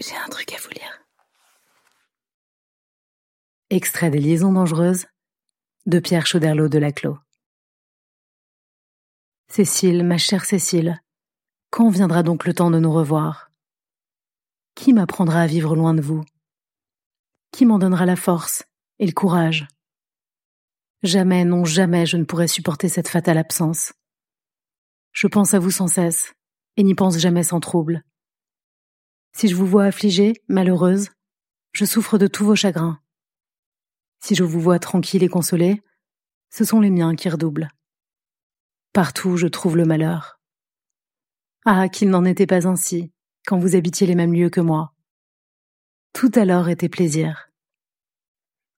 J'ai un truc à vous lire. Extrait des Liaisons dangereuses de Pierre Chauderlot de Laclos. Cécile, ma chère Cécile, quand viendra donc le temps de nous revoir? Qui m'apprendra à vivre loin de vous? Qui m'en donnera la force et le courage? Jamais, non jamais je ne pourrai supporter cette fatale absence. Je pense à vous sans cesse, et n'y pense jamais sans trouble. Si je vous vois affligée, malheureuse, je souffre de tous vos chagrins. Si je vous vois tranquille et consolée, ce sont les miens qui redoublent. Partout je trouve le malheur. Ah, qu'il n'en était pas ainsi, quand vous habitiez les mêmes lieux que moi. Tout alors était plaisir.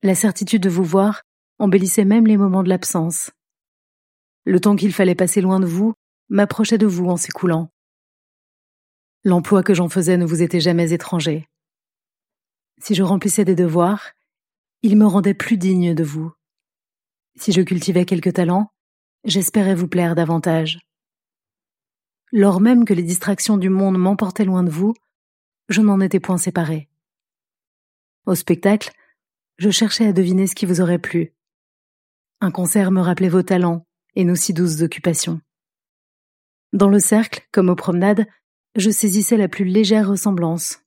La certitude de vous voir embellissait même les moments de l'absence. Le temps qu'il fallait passer loin de vous m'approchait de vous en s'écoulant. L'emploi que j'en faisais ne vous était jamais étranger. Si je remplissais des devoirs, il me rendait plus digne de vous. Si je cultivais quelques talents, j'espérais vous plaire davantage. Lors même que les distractions du monde m'emportaient loin de vous, je n'en étais point séparé. Au spectacle, je cherchais à deviner ce qui vous aurait plu. Un concert me rappelait vos talents et nos si douces occupations. Dans le cercle, comme aux promenades, je saisissais la plus légère ressemblance.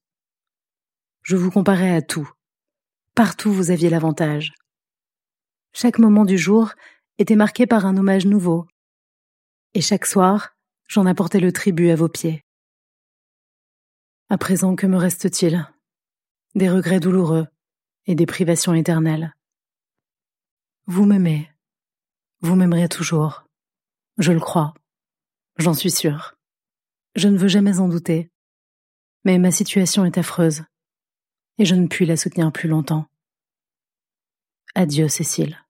Je vous comparais à tout. Partout vous aviez l'avantage. Chaque moment du jour était marqué par un hommage nouveau. Et chaque soir, j'en apportais le tribut à vos pieds. À présent, que me reste-t-il? Des regrets douloureux et des privations éternelles. Vous m'aimez. Vous m'aimerez toujours. Je le crois. J'en suis sûre. Je ne veux jamais en douter. Mais ma situation est affreuse, et je ne puis la soutenir plus longtemps. Adieu, Cécile.